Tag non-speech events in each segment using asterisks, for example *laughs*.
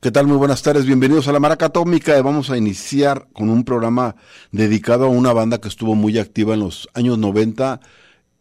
¿Qué tal? Muy buenas tardes, bienvenidos a la Maraca Atómica. Vamos a iniciar con un programa dedicado a una banda que estuvo muy activa en los años 90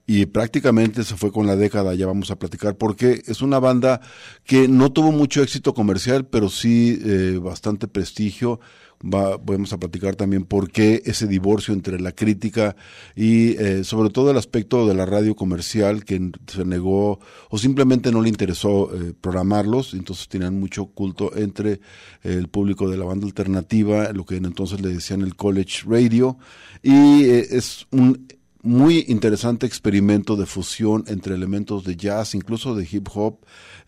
y prácticamente se fue con la década, ya vamos a platicar, porque es una banda que no tuvo mucho éxito comercial, pero sí eh, bastante prestigio va, vamos a platicar también por qué ese divorcio entre la crítica y eh, sobre todo el aspecto de la radio comercial que se negó o simplemente no le interesó eh, programarlos, entonces tenían mucho culto entre el público de la banda alternativa, lo que entonces le decían el college radio, y eh, es un muy interesante experimento de fusión entre elementos de jazz, incluso de hip hop,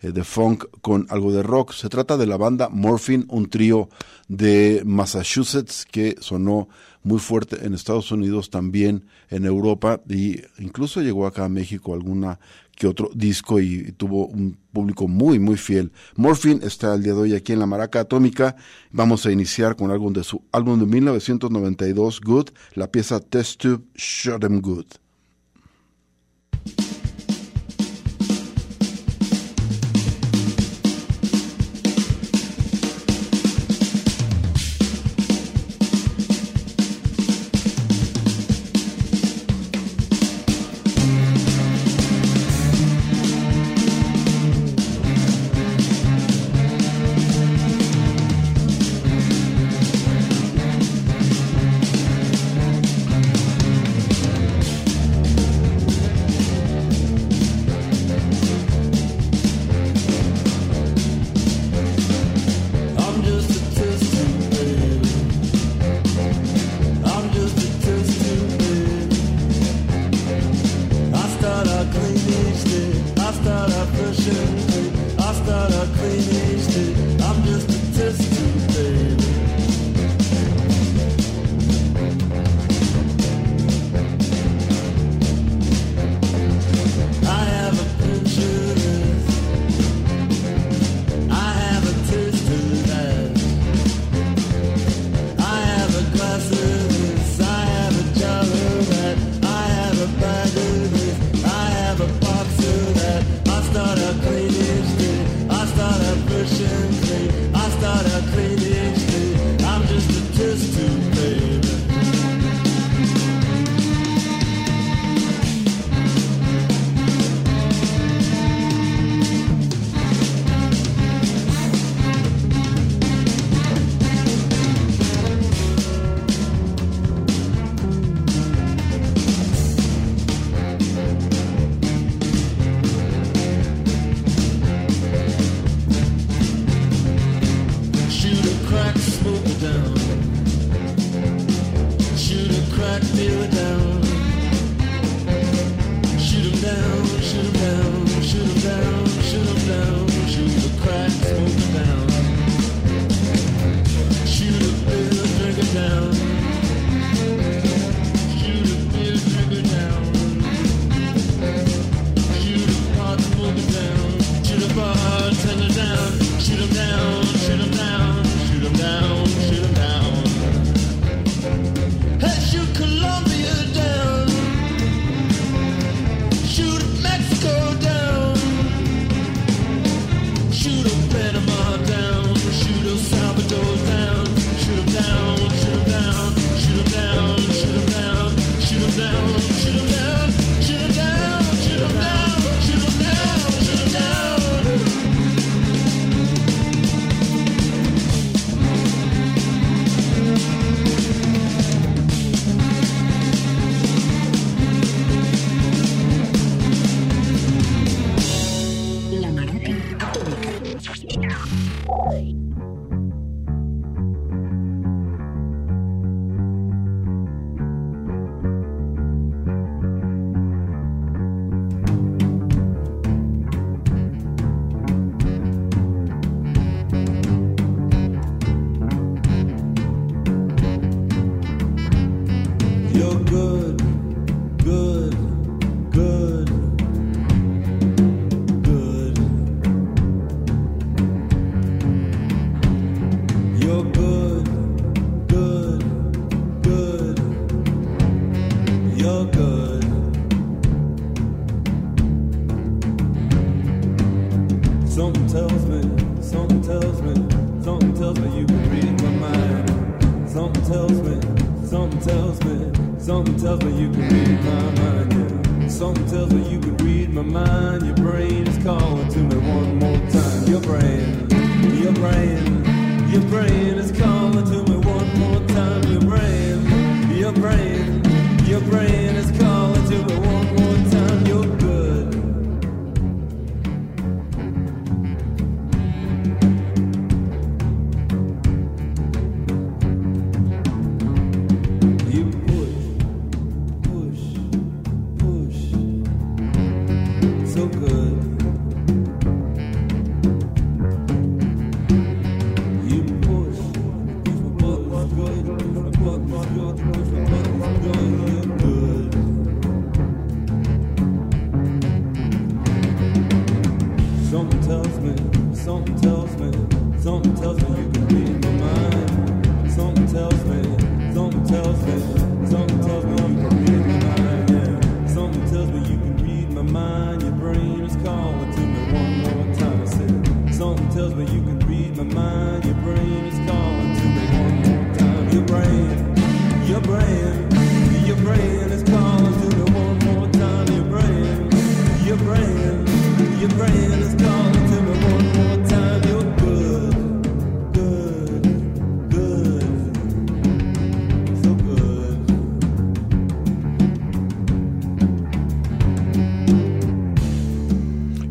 eh, de funk con algo de rock. Se trata de la banda Morphine, un trío de Massachusetts que sonó muy fuerte en Estados Unidos, también en Europa y incluso llegó acá a México alguna que otro disco y tuvo un público muy muy fiel. Morphine está el día de hoy aquí en la Maraca Atómica. Vamos a iniciar con algo de su álbum de 1992, Good, la pieza Test Tube Shut 'em Good.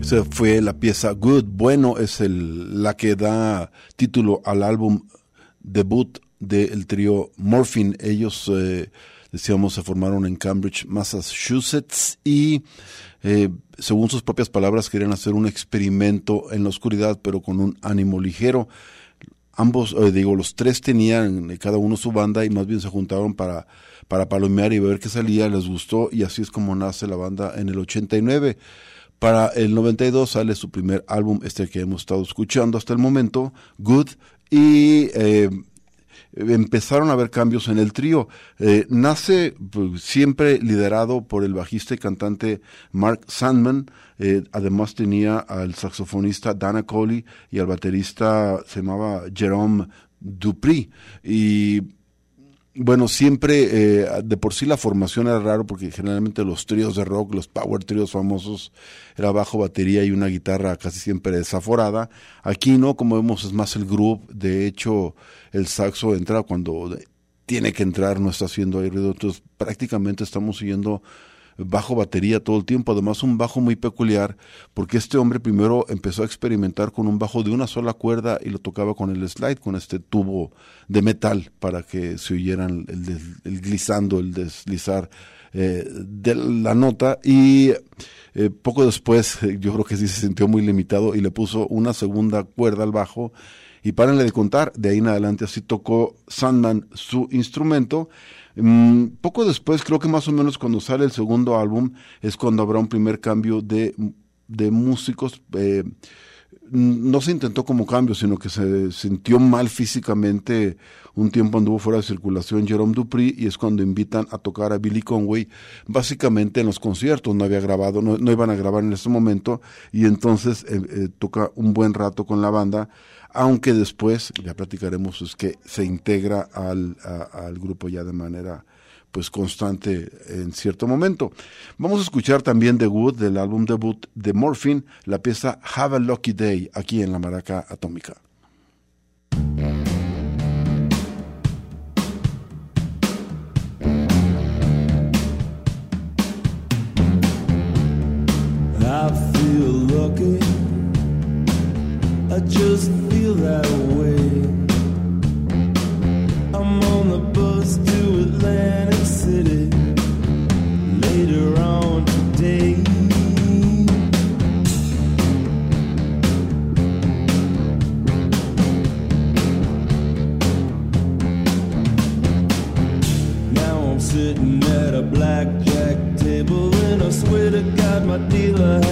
Esa fue la pieza Good, bueno, es el, la que da título al álbum debut del trío Morphine. Ellos, eh, decíamos, se formaron en Cambridge, Massachusetts y, eh, según sus propias palabras, querían hacer un experimento en la oscuridad, pero con un ánimo ligero. Ambos, eh, digo, los tres tenían eh, cada uno su banda y más bien se juntaron para, para palomear y ver qué salía, les gustó y así es como nace la banda en el 89. Para el 92 sale su primer álbum, este que hemos estado escuchando hasta el momento, Good, y eh, empezaron a haber cambios en el trío. Eh, nace pues, siempre liderado por el bajista y cantante Mark Sandman, eh, además tenía al saxofonista Dana Coley y al baterista se llamaba Jerome Dupri. Y bueno, siempre eh, de por sí la formación era raro porque generalmente los tríos de rock, los power tríos famosos, era bajo, batería y una guitarra casi siempre desaforada. Aquí no, como vemos, es más el groove. De hecho, el saxo entra cuando tiene que entrar, no está haciendo ahí ruido. Entonces, prácticamente estamos siguiendo bajo batería todo el tiempo, además un bajo muy peculiar, porque este hombre primero empezó a experimentar con un bajo de una sola cuerda y lo tocaba con el slide, con este tubo de metal para que se oyeran el, des- el deslizar eh, de la nota y eh, poco después *laughs* yo creo que sí se sintió muy limitado y le puso una segunda cuerda al bajo y párenle de contar, de ahí en adelante así tocó Sandman su instrumento. Mm, poco después, creo que más o menos cuando sale el segundo álbum, es cuando habrá un primer cambio de, de músicos. eh, no se intentó como cambio, sino que se sintió mal físicamente. Un tiempo anduvo fuera de circulación Jerome Dupri y es cuando invitan a tocar a Billy Conway, básicamente en los conciertos. No había grabado, no, no iban a grabar en ese momento y entonces eh, eh, toca un buen rato con la banda aunque después, ya platicaremos, es que se integra al, al grupo ya de manera pues constante en cierto momento. Vamos a escuchar también The Wood del álbum debut de Morphine, la pieza Have a Lucky Day, aquí en la Maraca Atómica. Sitting at a blackjack table, and I swear to God, my dealer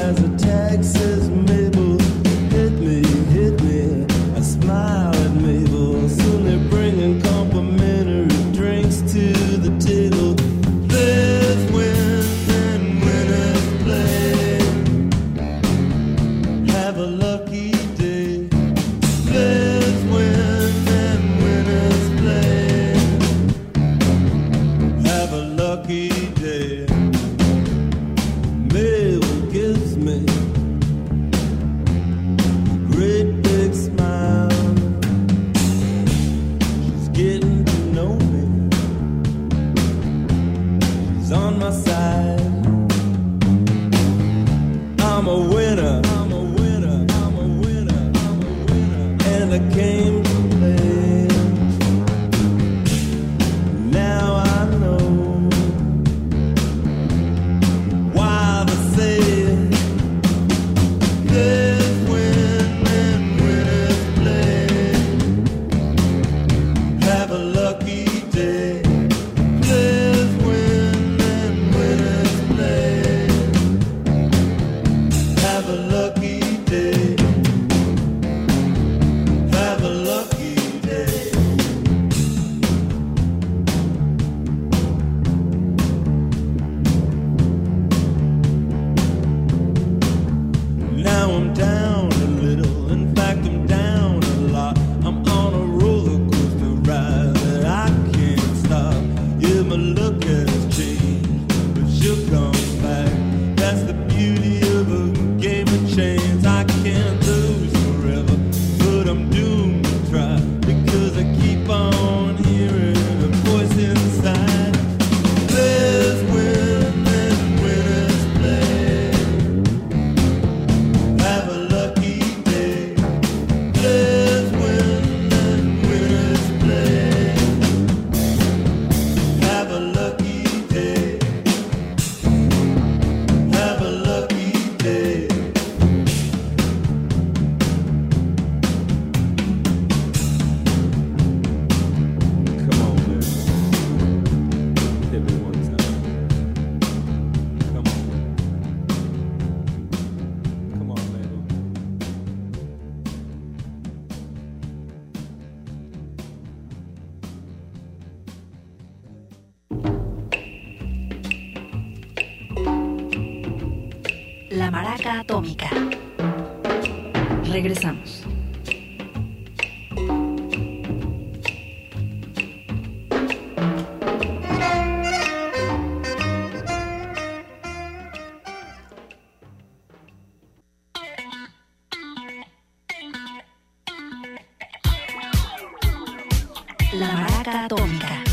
La maraca atómica.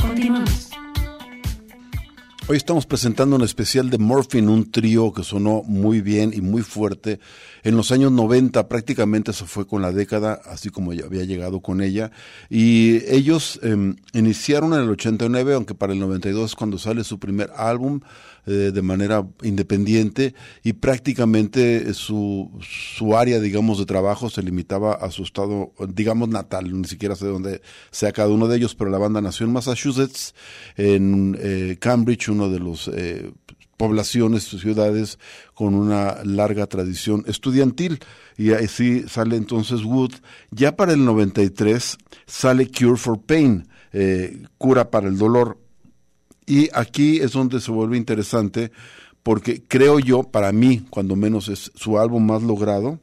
Continuamos. Hoy estamos presentando un especial de Morphine, un trío que sonó muy bien y muy fuerte. En los años 90 prácticamente se fue con la década, así como ya había llegado con ella. Y ellos eh, iniciaron en el 89, aunque para el 92 es cuando sale su primer álbum eh, de manera independiente y prácticamente su, su área, digamos, de trabajo se limitaba a su estado, digamos, natal. Ni siquiera sé dónde sea cada uno de ellos, pero la banda nació en Massachusetts, en eh, Cambridge, de los eh, poblaciones, ciudades con una larga tradición estudiantil. Y así sale entonces Wood. Ya para el 93 sale Cure for Pain, eh, cura para el dolor. Y aquí es donde se vuelve interesante porque creo yo, para mí, cuando menos es su álbum más logrado,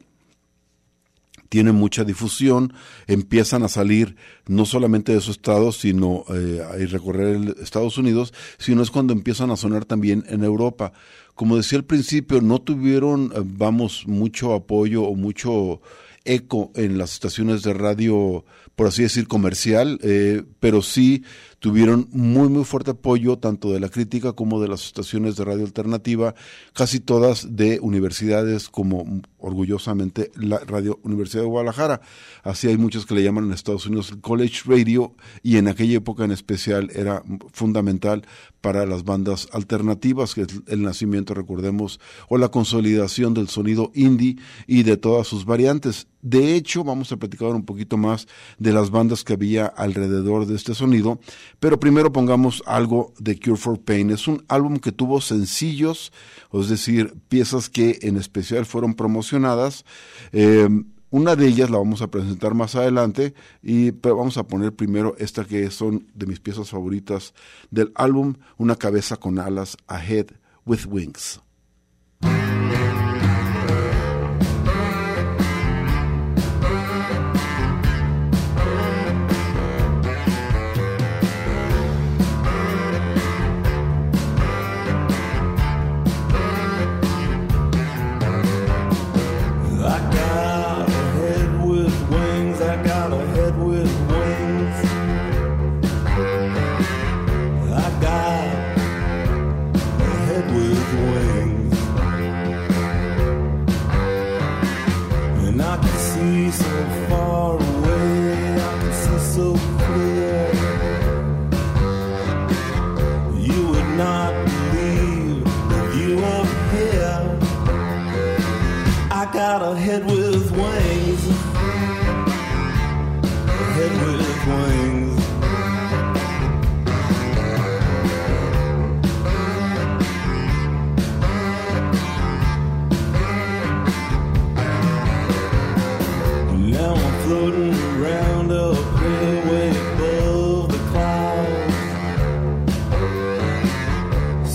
tiene mucha difusión, empiezan a salir no solamente de su estado, sino eh, a recorrer el Estados Unidos, sino es cuando empiezan a sonar también en Europa. Como decía al principio, no tuvieron, eh, vamos, mucho apoyo o mucho eco en las estaciones de radio, por así decir, comercial, eh, pero sí tuvieron muy, muy fuerte apoyo tanto de la crítica como de las estaciones de radio alternativa, casi todas de universidades como orgullosamente la Radio Universidad de Guadalajara. Así hay muchos que le llaman en Estados Unidos College Radio y en aquella época en especial era fundamental para las bandas alternativas, que es el nacimiento, recordemos, o la consolidación del sonido indie y de todas sus variantes. De hecho, vamos a platicar un poquito más de las bandas que había alrededor de este sonido, pero primero pongamos algo de Cure for Pain. Es un álbum que tuvo sencillos, es decir, piezas que en especial fueron promocionadas. Eh, una de ellas la vamos a presentar más adelante, y, pero vamos a poner primero esta que son de mis piezas favoritas del álbum, Una cabeza con alas, A Head with Wings.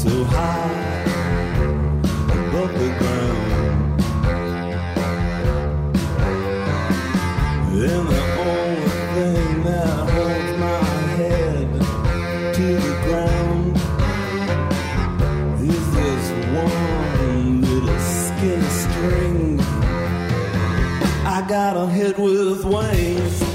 So high above the ground. And the only thing that holds my head to the ground is this one little skinny string. I got a head with wings.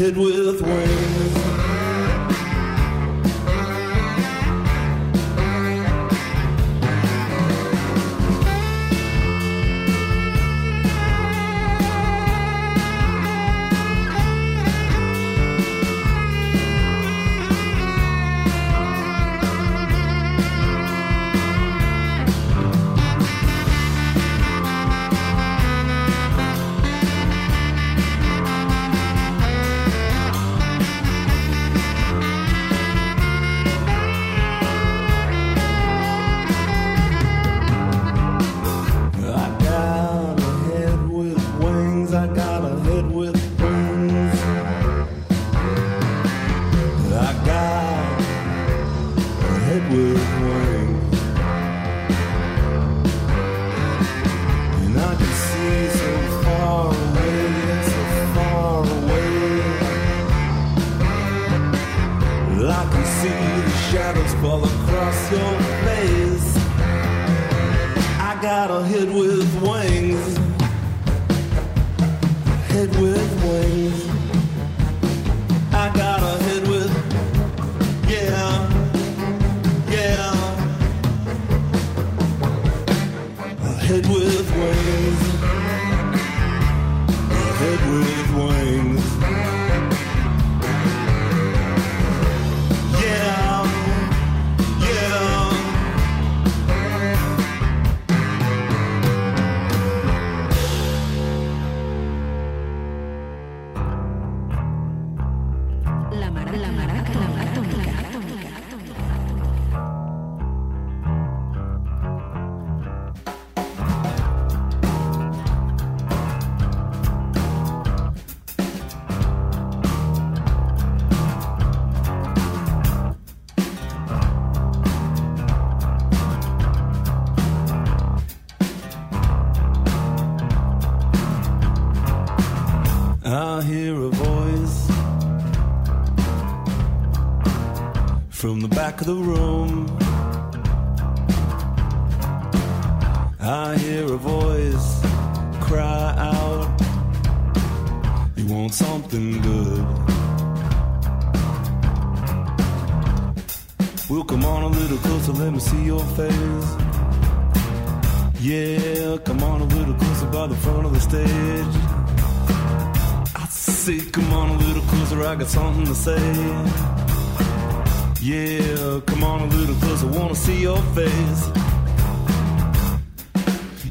A head with wings. I can see the shadows fall across your face. I got a head with wings. Head with wings. I got a head with, yeah, yeah. Head with wings. A head with by the front of the stage. I say, come on a little closer, I got something to say. Yeah, come on a little closer, wanna see your face.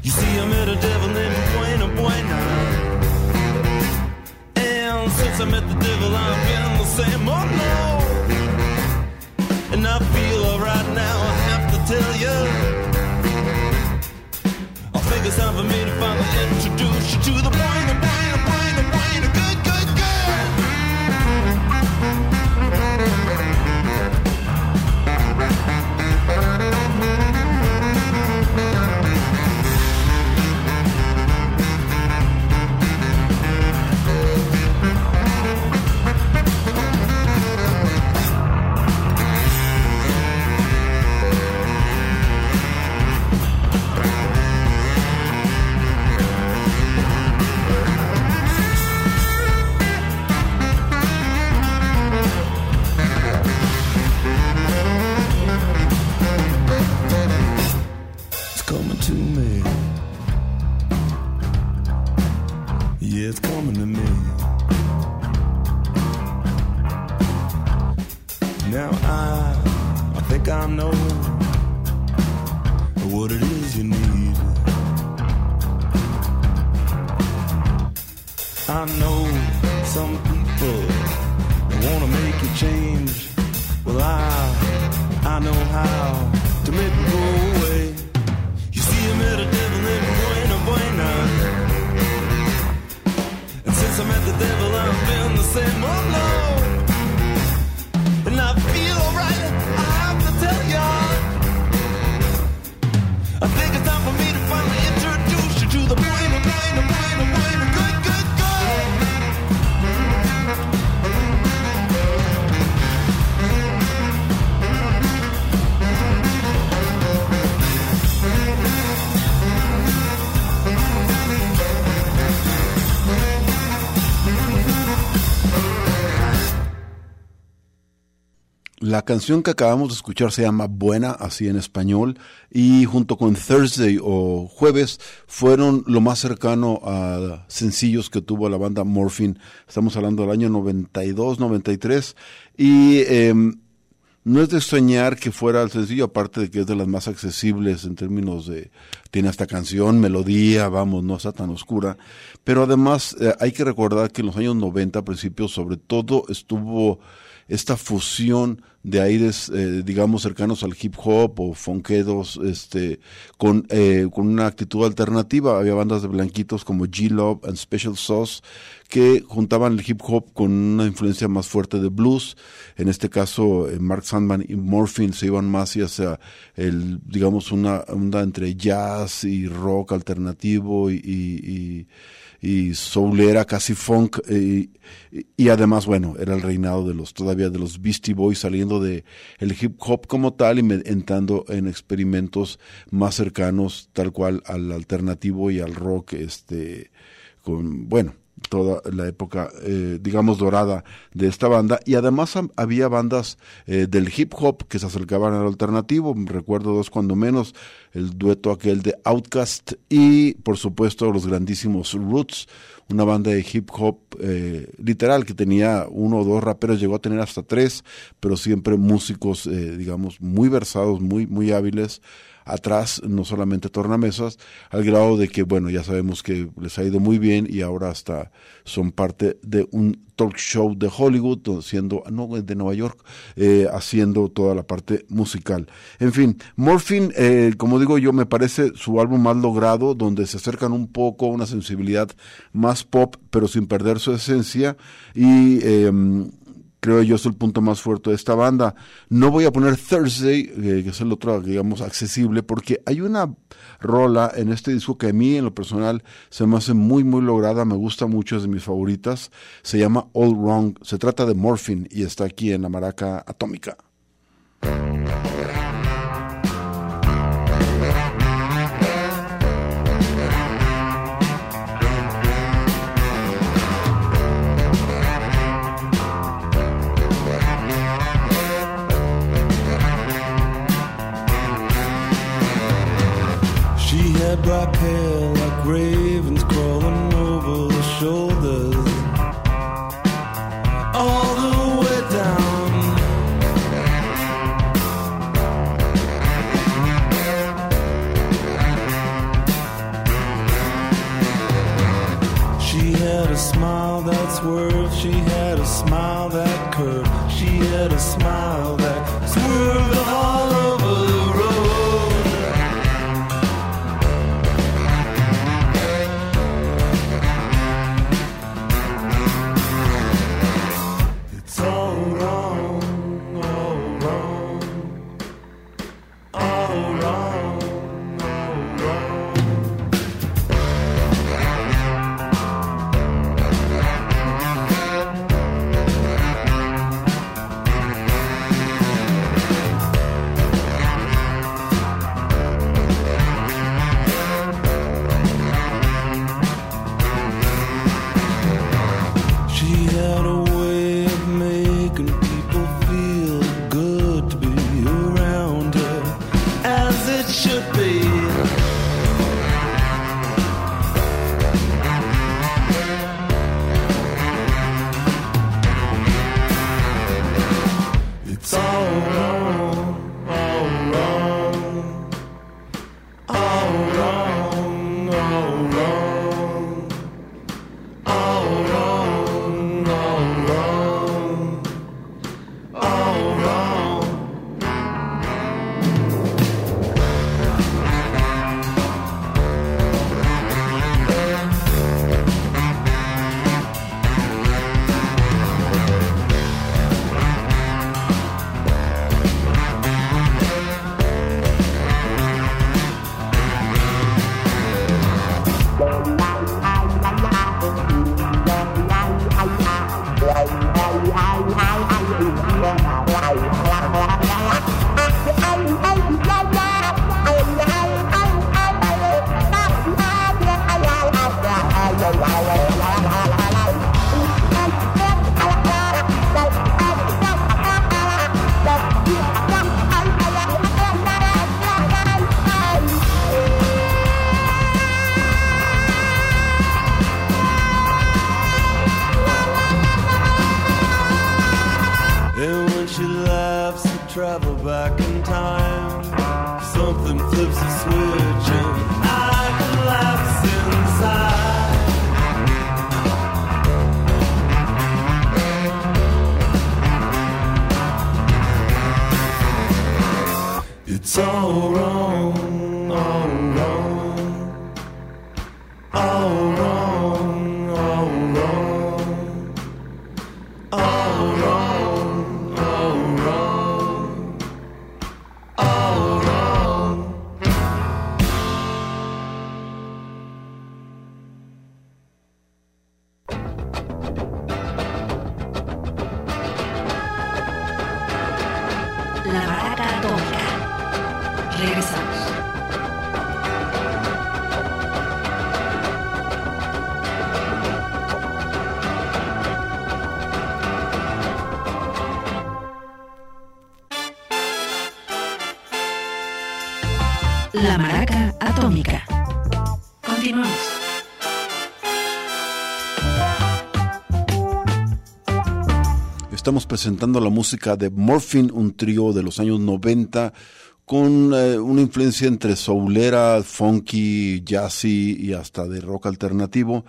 You see, I met a devil named Buena Buena. And since I met the devil, I've been the same, oh no. And I feel alright now, I have to tell you. Think it's time for me to finally introduce you to the Buena Buena change. Well, I, I know how to make it La canción que acabamos de escuchar se llama Buena, así en español, y junto con Thursday o Jueves fueron lo más cercano a sencillos que tuvo la banda Morphine. Estamos hablando del año 92, 93, y eh, no es de extrañar que fuera el sencillo, aparte de que es de las más accesibles en términos de, tiene hasta canción, melodía, vamos, no está tan oscura, pero además eh, hay que recordar que en los años 90, principios, sobre todo estuvo esta fusión de aires, eh, digamos, cercanos al hip hop o funkedos, este, con, eh, con una actitud alternativa. Había bandas de blanquitos como G-Love and Special Sauce que juntaban el hip hop con una influencia más fuerte de blues. En este caso, eh, Mark Sandman y Morphine se iban más hacia el, digamos, una onda entre jazz y rock alternativo y y soulera, casi funk, eh, y, además, bueno, era el reinado de los, todavía de los Beastie Boys saliendo de el hip hop como tal y me- entrando en experimentos más cercanos, tal cual al alternativo y al rock, este, con, bueno, toda la época, eh, digamos, dorada de esta banda. Y además había bandas eh, del hip hop que se acercaban al alternativo. Recuerdo dos cuando menos, el dueto aquel de Outkast y, por supuesto, los grandísimos Roots, una banda de hip hop eh, literal que tenía uno o dos raperos, llegó a tener hasta tres, pero siempre músicos, eh, digamos, muy versados, muy, muy hábiles atrás, no solamente tornamesas, al grado de que, bueno, ya sabemos que les ha ido muy bien y ahora hasta son parte de un talk show de Hollywood, siendo, no, de Nueva York, eh, haciendo toda la parte musical. En fin, Morphine, eh, como digo yo, me parece su álbum más logrado, donde se acercan un poco a una sensibilidad más pop, pero sin perder su esencia y... em, creo yo es el punto más fuerte de esta banda. No voy a poner Thursday, eh, que es el otro, digamos, accesible, porque hay una rola en este disco que a mí, en lo personal, se me hace muy, muy lograda, me gusta mucho, es de mis favoritas. Se llama All Wrong, se trata de Morphine y está aquí en la maraca atómica. grave. Estamos presentando la música de Morphine, un trío de los años 90 con eh, una influencia entre soulera, funky, jazzy y hasta de rock alternativo.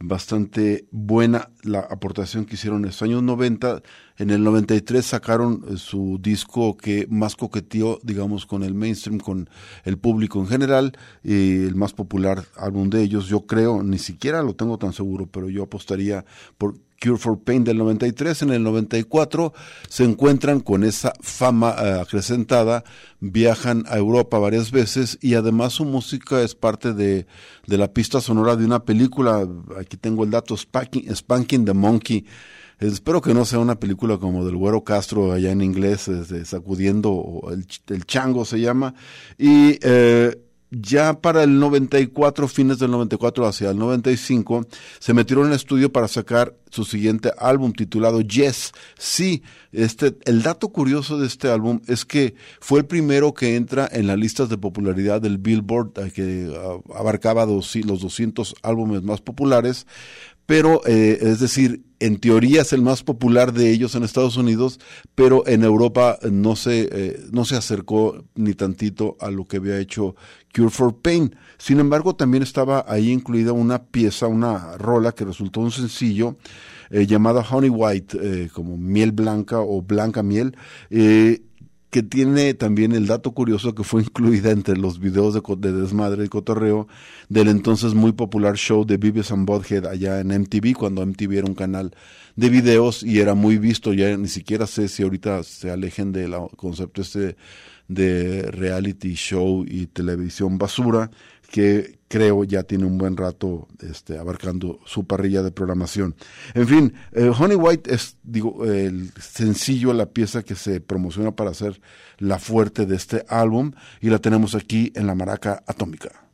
Bastante buena la aportación que hicieron en los años 90. En el 93 sacaron eh, su disco que más coqueteó, digamos, con el mainstream, con el público en general, y el más popular álbum de ellos, yo creo, ni siquiera lo tengo tan seguro, pero yo apostaría por Cure for Pain del 93, en el 94 se encuentran con esa fama eh, acrecentada, viajan a Europa varias veces y además su música es parte de, de la pista sonora de una película, aquí tengo el dato, Spanking, the Monkey, Espero que no sea una película como del Güero Castro allá en inglés, este, sacudiendo, el, el chango se llama. Y eh, ya para el 94, fines del 94 hacia el 95, se metieron en el estudio para sacar su siguiente álbum titulado Yes. Sí, este, el dato curioso de este álbum es que fue el primero que entra en las listas de popularidad del Billboard, eh, que ah, abarcaba los 200 álbumes más populares, pero eh, es decir, en teoría es el más popular de ellos en Estados Unidos, pero en Europa no se, eh, no se acercó ni tantito a lo que había hecho Cure for Pain. Sin embargo, también estaba ahí incluida una pieza, una rola que resultó un sencillo eh, llamada Honey White, eh, como miel blanca o blanca miel, eh, que tiene también el dato curioso que fue *laughs* incluida entre los videos de, de desmadre y cotorreo del entonces muy popular show de Beavis and Butthead allá en MTV, cuando MTV era un canal de videos y era muy visto, ya ni siquiera sé si ahorita se alejen del concepto este de reality show y televisión basura, que creo ya tiene un buen rato este, abarcando su parrilla de programación. En fin, eh, Honey White es, digo, el sencillo, la pieza que se promociona para hacer la fuerte de este álbum y la tenemos aquí en la maraca atómica.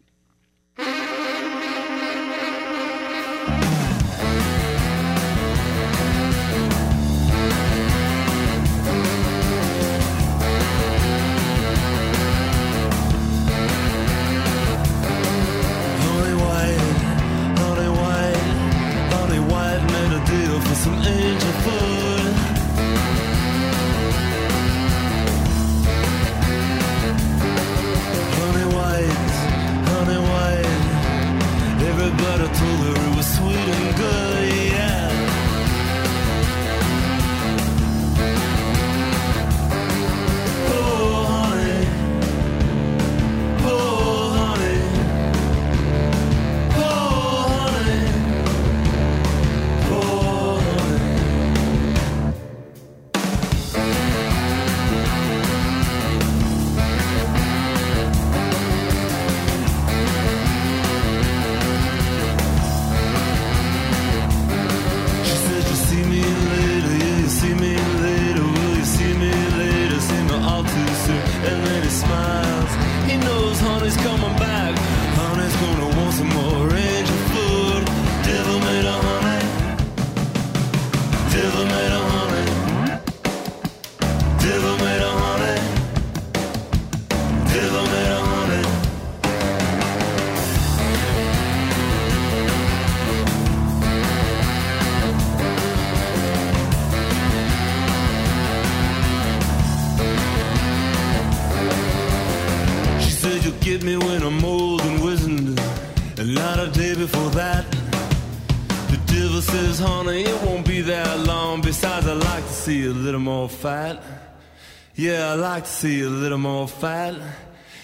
See a little more fat.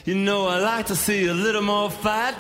You know, I like to see a little more fat.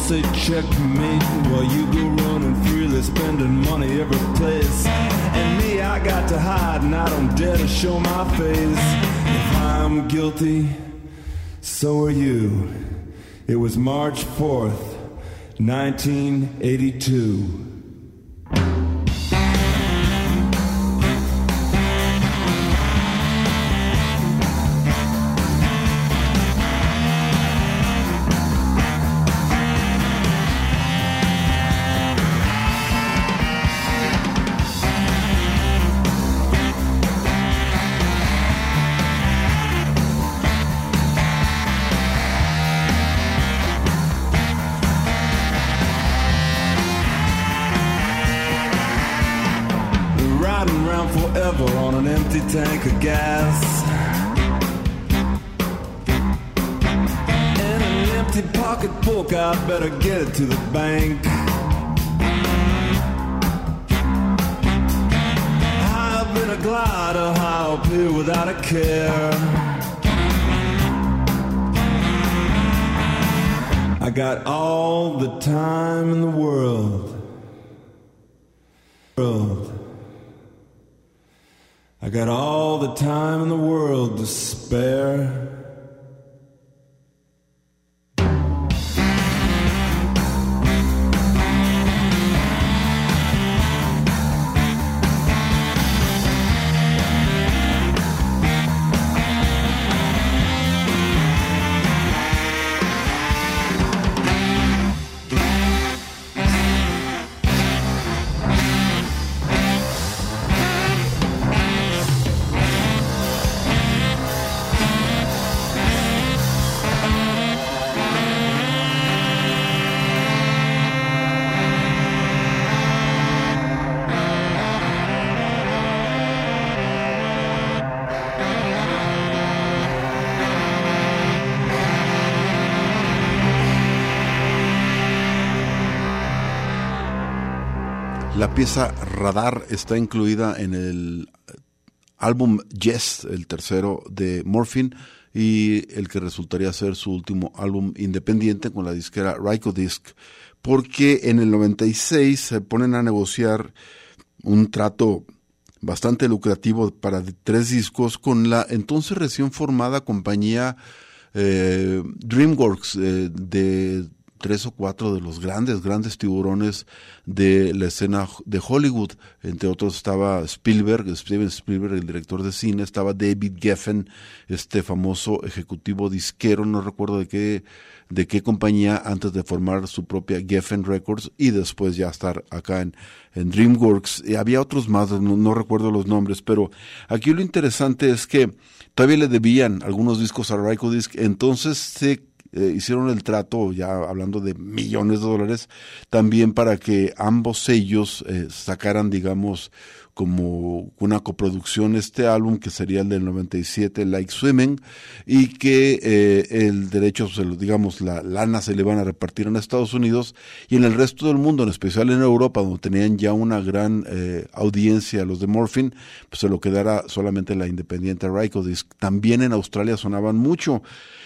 Say checkmate. While you go running freely, spending money every place. And me, I got to hide, and I don't dare to show my face. If I'm guilty, so are you. It was March 4th, 1982. To the bank. Up in a glider, high up here without a care. I got all the time in the world. World. I got all the time in the world to spare. Pieza Radar está incluida en el álbum Yes, el tercero de Morphine, y el que resultaría ser su último álbum independiente con la disquera Ryko Disc, porque en el 96 se ponen a negociar un trato bastante lucrativo para tres discos con la entonces recién formada compañía eh, DreamWorks eh, de tres o cuatro de los grandes, grandes tiburones de la escena de Hollywood. Entre otros estaba Spielberg, Steven Spielberg, el director de cine, estaba David Geffen, este famoso ejecutivo disquero, no recuerdo de qué, de qué compañía, antes de formar su propia Geffen Records y después ya estar acá en, en DreamWorks. Había otros más, no, no recuerdo los nombres, pero aquí lo interesante es que todavía le debían algunos discos a Rykodisc, entonces se eh, hicieron el trato, ya hablando de millones de dólares, también para que ambos sellos eh, sacaran, digamos, como una coproducción este álbum que sería el del 97 Like Swimming y que eh, el derecho digamos la lana se le van a repartir en Estados Unidos y en el resto del mundo en especial en Europa donde tenían ya una gran eh, audiencia los de Morphin pues se lo quedara solamente la independiente Rykodisc también en Australia sonaban mucho.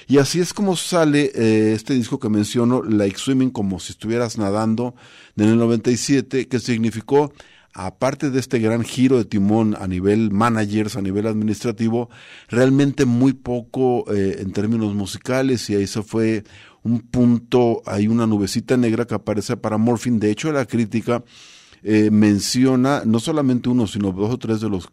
Y así es como sale eh, este disco que menciono, Like Swimming, como si estuvieras nadando, en el 97, que significó, aparte de este gran giro de timón a nivel managers, a nivel administrativo, realmente muy poco eh, en términos musicales, y ahí se fue un punto, hay una nubecita negra que aparece para Morphin. De hecho, la crítica eh, menciona no solamente uno, sino dos o tres de los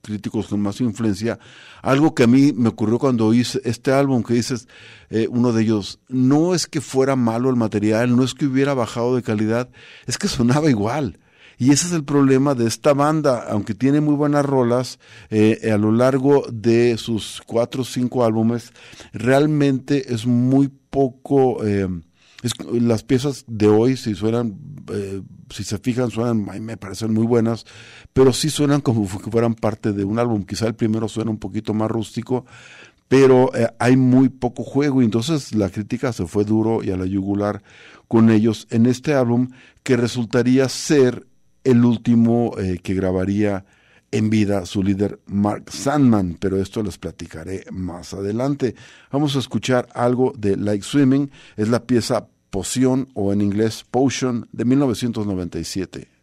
críticos con más influencia, algo que a mí me ocurrió cuando hice este álbum, que dices, eh, uno de ellos, no es que fuera malo el material, no es que hubiera bajado de calidad, es que sonaba igual. Y ese es el problema de esta banda, aunque tiene muy buenas rolas eh, a lo largo de sus cuatro o cinco álbumes, realmente es muy poco... Eh, las piezas de hoy, si suenan, eh, si se fijan, suenan, me parecen muy buenas, pero sí suenan como *laughs* si fueran parte de un álbum. Quizá el primero suena un poquito más rústico, pero hay muy poco juego y entonces la crítica se fue duro y a la yugular con ellos en este álbum que resultaría ser el último eh, que grabaría en vida su líder Mark Sandman, pero esto les platicaré más adelante. Vamos a escuchar algo de Like Swimming, es la pieza Poción o en inglés Potion de 1997.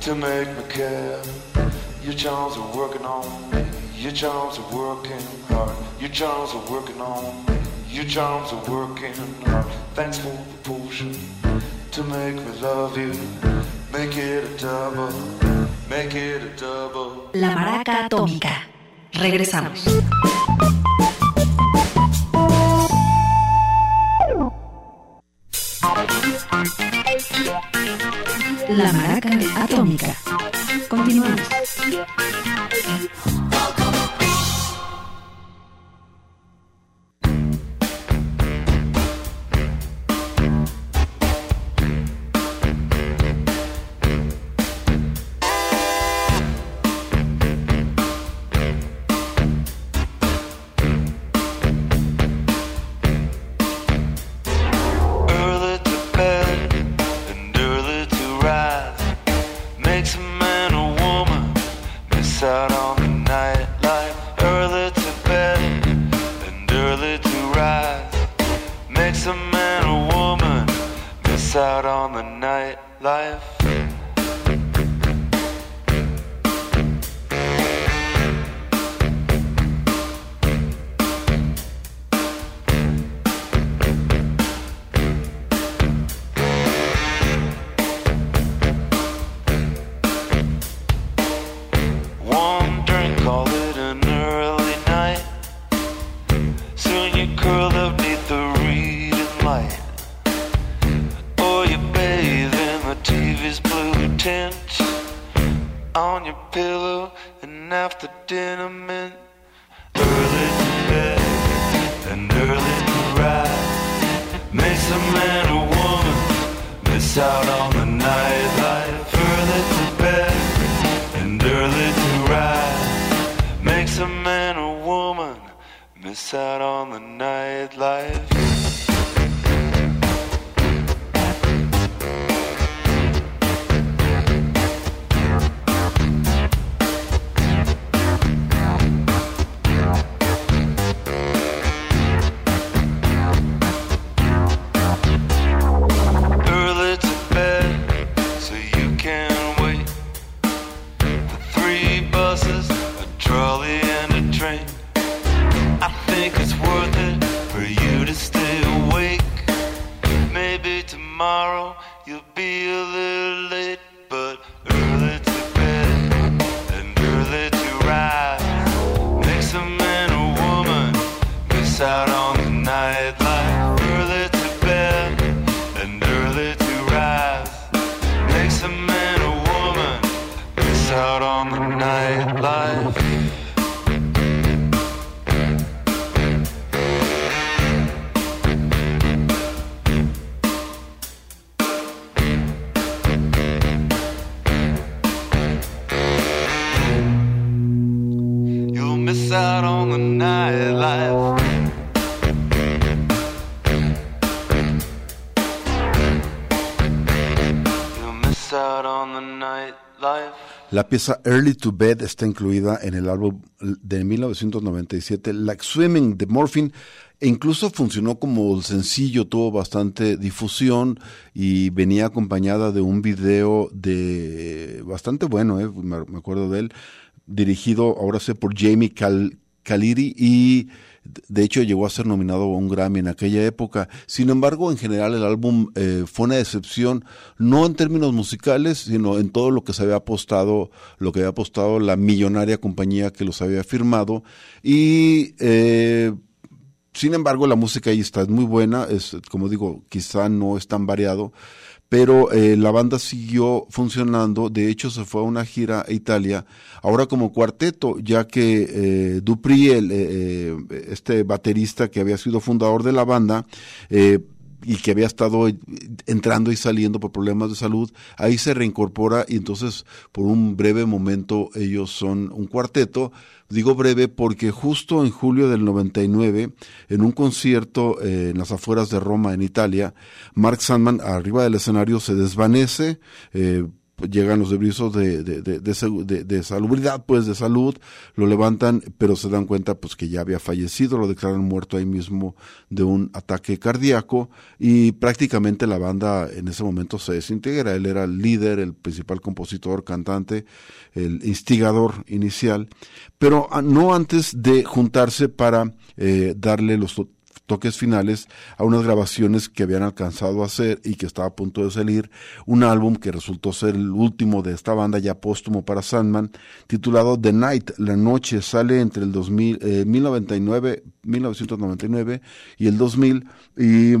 To make me care. Your charms are working on me. Your charms are working hard. Your charms are working on me. Your charms are working hard. Thanks for the potion to make me love you. Make it a double. Make it a double. La Maraca Atómica. Regresamos. La Maraca Atómica. Continuamos. さい。Pieza Early to Bed está incluida en el álbum de 1997 Like Swimming de Morphine e incluso funcionó como sencillo, tuvo bastante difusión y venía acompañada de un video de bastante bueno, eh, me acuerdo de él, dirigido ahora sé por Jamie Cal Caliri y de hecho llegó a ser nominado a un Grammy en aquella época. Sin embargo, en general el álbum eh, fue una decepción, no en términos musicales, sino en todo lo que se había apostado, lo que había apostado la millonaria compañía que los había firmado. Y eh, sin embargo, la música ahí está es muy buena, es como digo, quizá no es tan variado, pero eh, la banda siguió funcionando, de hecho se fue a una gira a Italia, ahora como cuarteto, ya que eh, Dupri, el, eh, eh, este baterista que había sido fundador de la banda, eh, y que había estado entrando y saliendo por problemas de salud, ahí se reincorpora y entonces por un breve momento ellos son un cuarteto. Digo breve porque justo en julio del 99, en un concierto eh, en las afueras de Roma, en Italia, Mark Sandman arriba del escenario se desvanece, eh, llegan los debrizos de, de, de, de, de- salubridad, pues de salud, lo levantan, pero se dan cuenta pues que ya había fallecido, lo declaran muerto ahí mismo de un ataque cardíaco y prácticamente la banda en ese momento se desintegra. Él era el líder, el principal compositor, cantante, el instigador inicial, pero ah, no antes de juntarse para eh, darle los toques finales a unas grabaciones que habían alcanzado a hacer y que estaba a punto de salir, un álbum que resultó ser el último de esta banda ya póstumo para Sandman, titulado The Night, La Noche, sale entre el 2000, eh, 1099, 1999 y el 2000 y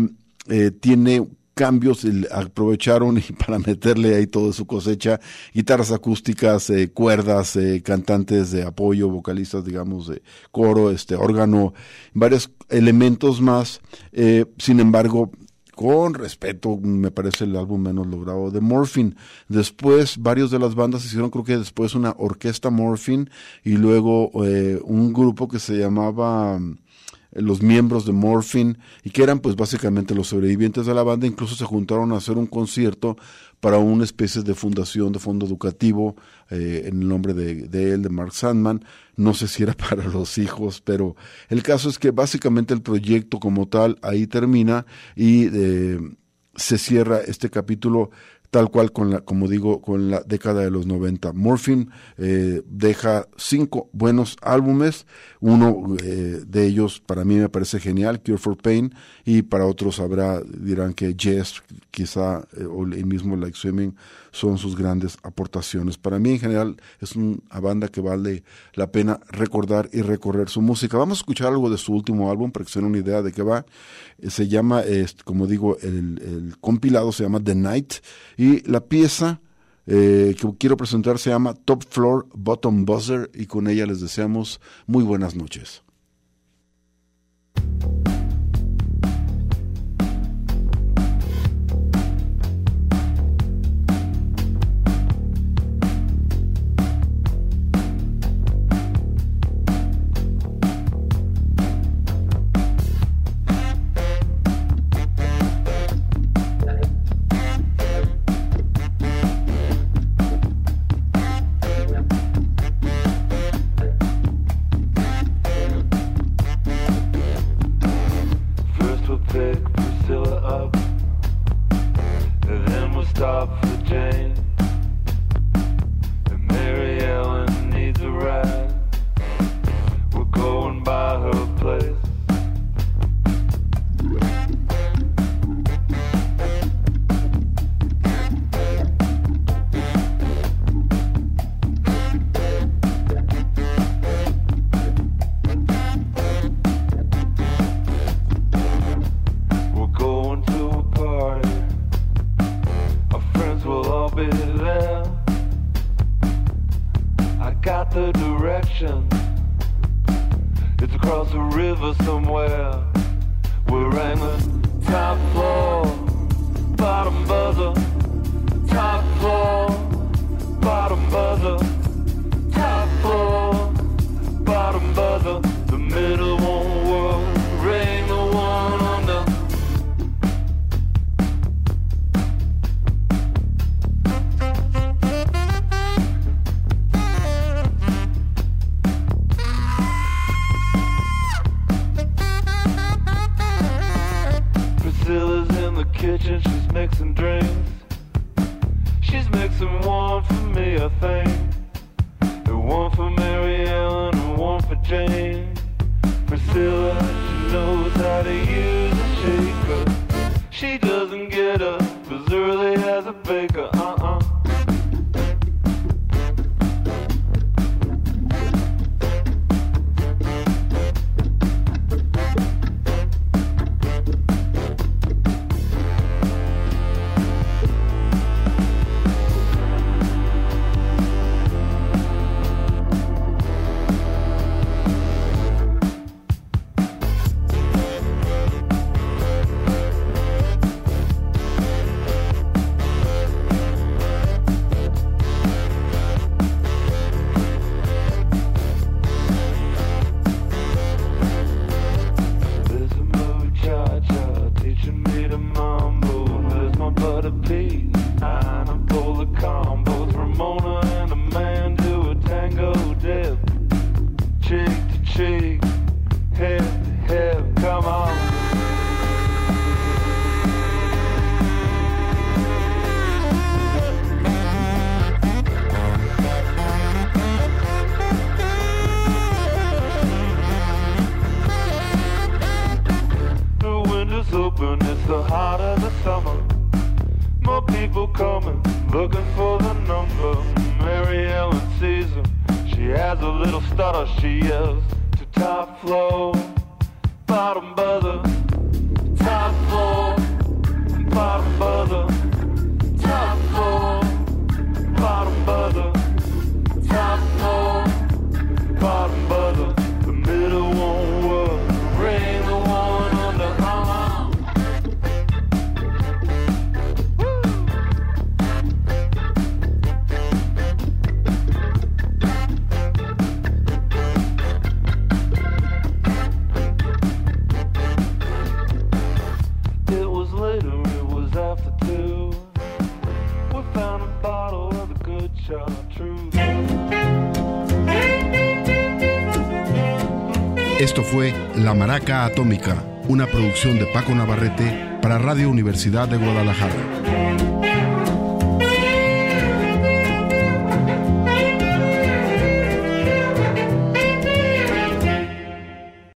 eh, tiene cambios, aprovecharon y *laughs* para meterle ahí toda su cosecha, guitarras acústicas, eh, cuerdas, eh, cantantes de apoyo, vocalistas, digamos, de coro, este órgano, varios elementos más. Eh, sin embargo, con respeto, me parece el álbum menos logrado de Morphine. Después, varios de las bandas hicieron, creo que después una orquesta Morphine y luego eh, un grupo que se llamaba los miembros de Morphine y que eran pues básicamente los sobrevivientes de la banda, incluso se juntaron a hacer un concierto para una especie de fundación de fondo educativo eh, en el nombre de, de él, de Mark Sandman. No sé si era *laughs* para los hijos, pero el caso es que básicamente el proyecto como tal ahí termina y eh, se cierra este capítulo tal cual con la, como digo, con la década de los 90. Morphine eh, deja cinco buenos álbumes, uno eh, de ellos para mí me parece genial, Cure for Pain, y para otros habrá, dirán que Yes, quizá, eh, o el mismo Like Swimming, son sus grandes aportaciones. Para mí en general es una banda que vale la pena recordar y recorrer su música. Vamos a escuchar algo de su último álbum para que se den una idea de qué va. Eh, Se llama, como digo, el, el compilado se llama The Night y la pieza eh, que quiero presentar se llama Top Floor Bottom Buzzer y con ella les deseamos muy buenas noches. Got the direction. It's across the river somewhere. We're hanging top floor, bottom buzzer. Top floor, bottom buzzer. Top floor, bottom buzzer. Mixing drinks. She's mixing one for me, I think. And one for Mary Ellen and one for Jane. Priscilla, she knows how to use a shaker. She doesn't get up as early as a baker, uh-uh. Baby. Para Radio Universidad de Guadalajara.